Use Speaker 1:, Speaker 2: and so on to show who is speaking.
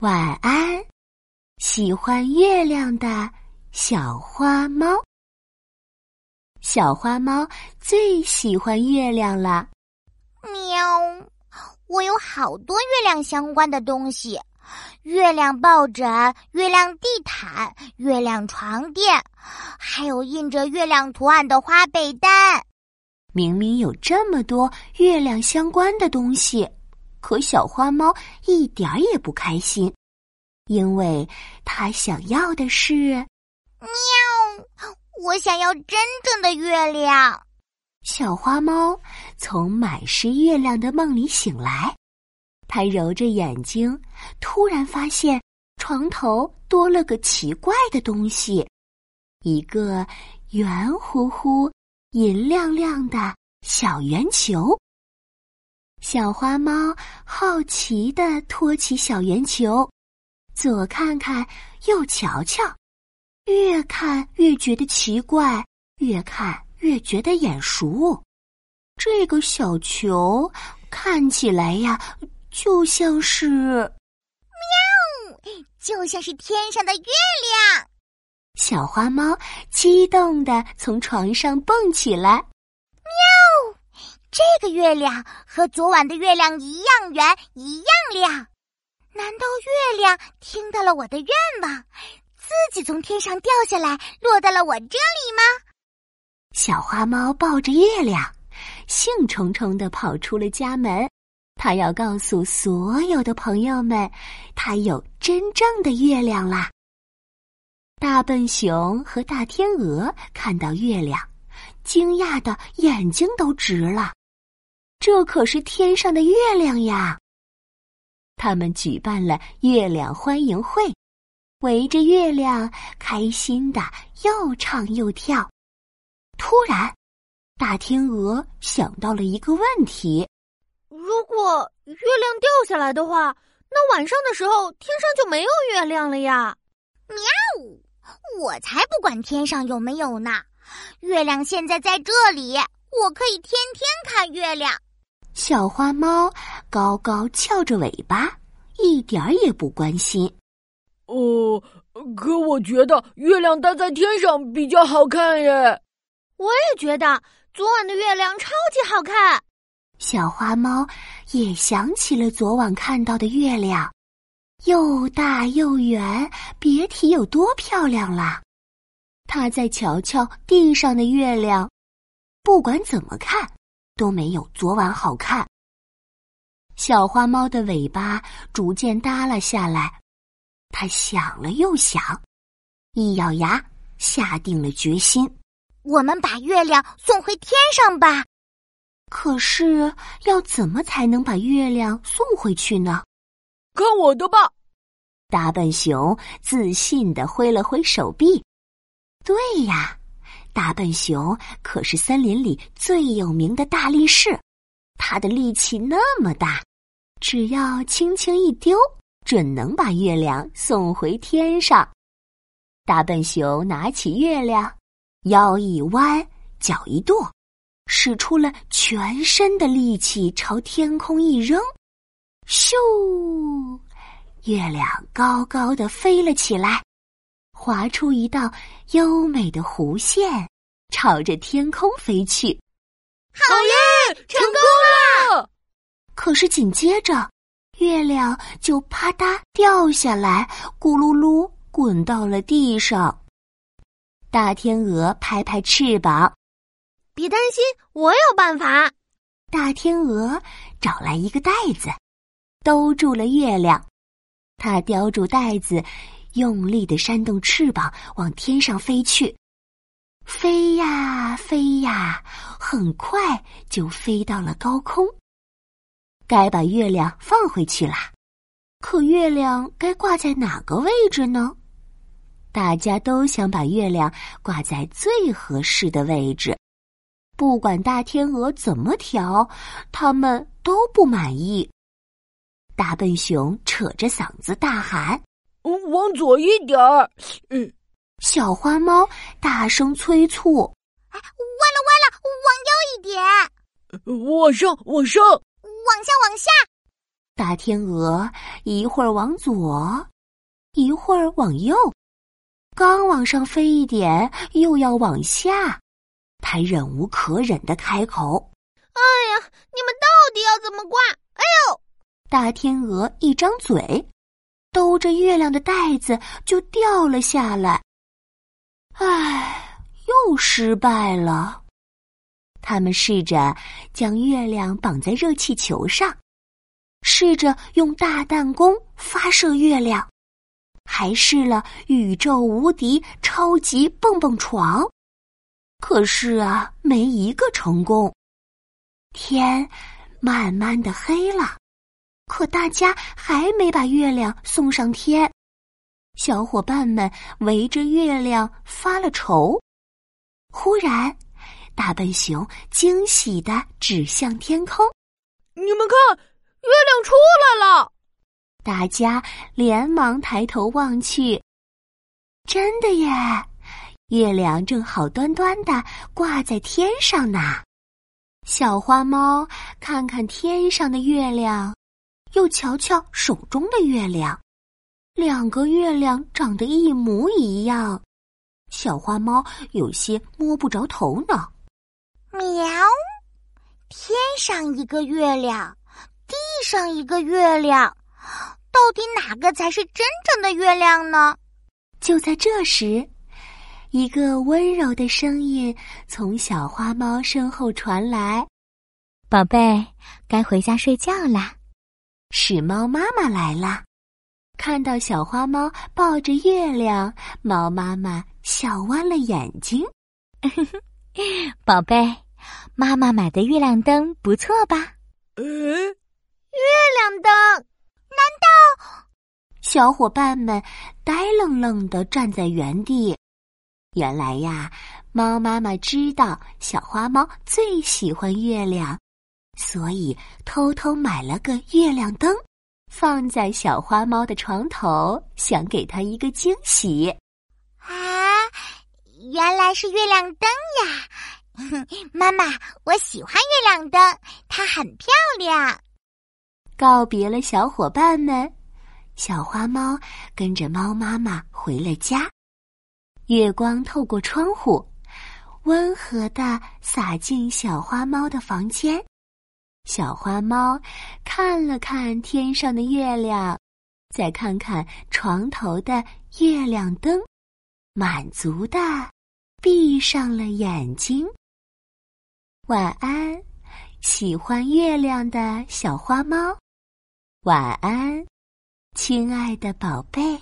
Speaker 1: 晚安，喜欢月亮的小花猫。小花猫最喜欢月亮了。
Speaker 2: 喵，我有好多月亮相关的东西：月亮抱枕、月亮地毯、月亮床垫，还有印着月亮图案的花被单。
Speaker 1: 明明有这么多月亮相关的东西。可小花猫一点儿也不开心，因为它想要的是喵。
Speaker 2: 我想要真正的月亮。
Speaker 1: 小花猫从满是月亮的梦里醒来，它揉着眼睛，突然发现床头多了个奇怪的东西——一个圆乎乎、银亮亮的小圆球。小花猫好奇地托起小圆球，左看看，右瞧瞧，越看越觉得奇怪，越看越觉得眼熟。这个小球看起来呀，就像是……喵，
Speaker 2: 就像是天上的月亮。
Speaker 1: 小花猫激动地从床上蹦起来，
Speaker 2: 喵。这个月亮和昨晚的月亮一样圆，一样亮。难道月亮听到了我的愿望，自己从天上掉下来，落到了我这里吗？
Speaker 1: 小花猫抱着月亮，兴冲冲的跑出了家门。它要告诉所有的朋友们，它有真正的月亮啦。大笨熊和大天鹅看到月亮，惊讶的眼睛都直了。这可是天上的月亮呀！他们举办了月亮欢迎会，围着月亮开心的又唱又跳。突然，大天鹅想到了一个问题：
Speaker 3: 如果月亮掉下来的话，那晚上的时候天上就没有月亮了呀！
Speaker 2: 喵！我才不管天上有没有呢！月亮现在在这里，我可以天天看月亮。
Speaker 1: 小花猫高高翘着尾巴，一点儿也不关心。
Speaker 4: 哦，可我觉得月亮待在天上比较好看耶。
Speaker 3: 我也觉得昨晚的月亮超级好看。
Speaker 1: 小花猫也想起了昨晚看到的月亮，又大又圆，别提有多漂亮了。它再瞧瞧地上的月亮，不管怎么看。都没有昨晚好看。小花猫的尾巴逐渐耷拉下来，它想了又想，一咬牙，下定了决心：
Speaker 2: 我们把月亮送回天上吧。
Speaker 1: 可是要怎么才能把月亮送回去呢？
Speaker 4: 看我的吧！
Speaker 1: 大笨熊自信的挥了挥手臂。对呀。大笨熊可是森林里最有名的大力士，他的力气那么大，只要轻轻一丢，准能把月亮送回天上。大笨熊拿起月亮，腰一弯，脚一跺，使出了全身的力气朝天空一扔，咻！月亮高高的飞了起来。划出一道优美的弧线，朝着天空飞去。
Speaker 4: 好耶，成功了！
Speaker 1: 可是紧接着，月亮就啪嗒掉下来，咕噜噜滚到了地上。大天鹅拍拍翅膀，
Speaker 3: 别担心，我有办法。
Speaker 1: 大天鹅找来一个袋子，兜住了月亮。它叼住袋子。用力的扇动翅膀，往天上飞去，飞呀飞呀，很快就飞到了高空。该把月亮放回去了，可月亮该挂在哪个位置呢？大家都想把月亮挂在最合适的位置，不管大天鹅怎么调，他们都不满意。大笨熊扯着嗓子大喊。
Speaker 4: 往左一点儿，
Speaker 1: 嗯，小花猫大声催促：“
Speaker 2: 哎，歪了歪了，往右一点，
Speaker 4: 往上往上，
Speaker 2: 往下往下。”
Speaker 1: 大天鹅一会儿往左，一会儿往右，刚往上飞一点，又要往下。他忍无可忍的开口：“
Speaker 3: 哎呀，你们到底要怎么挂？”哎呦！
Speaker 1: 大天鹅一张嘴，兜着月亮的袋子就掉了下来。唉，又失败了。他们试着将月亮绑在热气球上，试着用大弹弓发射月亮，还试了宇宙无敌超级蹦蹦床，可是啊，没一个成功。天慢慢的黑了，可大家还没把月亮送上天。小伙伴们围着月亮发了愁。忽然。大笨熊惊喜的指向天空：“
Speaker 4: 你们看，月亮出来了！”
Speaker 1: 大家连忙抬头望去，真的耶！月亮正好端端的挂在天上呢。小花猫看看天上的月亮，又瞧瞧手中的月亮，两个月亮长得一模一样。小花猫有些摸不着头脑。
Speaker 2: 喵！天上一个月亮，地上一个月亮，到底哪个才是真正的月亮呢？
Speaker 1: 就在这时，一个温柔的声音从小花猫身后传来：“
Speaker 5: 宝贝，该回家睡觉啦。”
Speaker 1: 是猫妈妈来了。看到小花猫抱着月亮，猫妈妈笑弯了眼睛：“
Speaker 5: 宝贝。”妈妈买的月亮灯不错吧？
Speaker 3: 嗯，月亮灯？
Speaker 2: 难道？
Speaker 1: 小伙伴们呆愣愣的站在原地。原来呀，猫妈妈知道小花猫最喜欢月亮，所以偷偷买了个月亮灯，放在小花猫的床头，想给它一个惊喜。
Speaker 2: 啊，原来是月亮灯呀！妈妈，我喜欢月亮灯，它很漂亮。
Speaker 1: 告别了小伙伴们，小花猫跟着猫妈妈回了家。月光透过窗户，温和的洒进小花猫的房间。小花猫看了看天上的月亮，再看看床头的月亮灯，满足的闭上了眼睛。晚安，喜欢月亮的小花猫。晚安，亲爱的宝贝。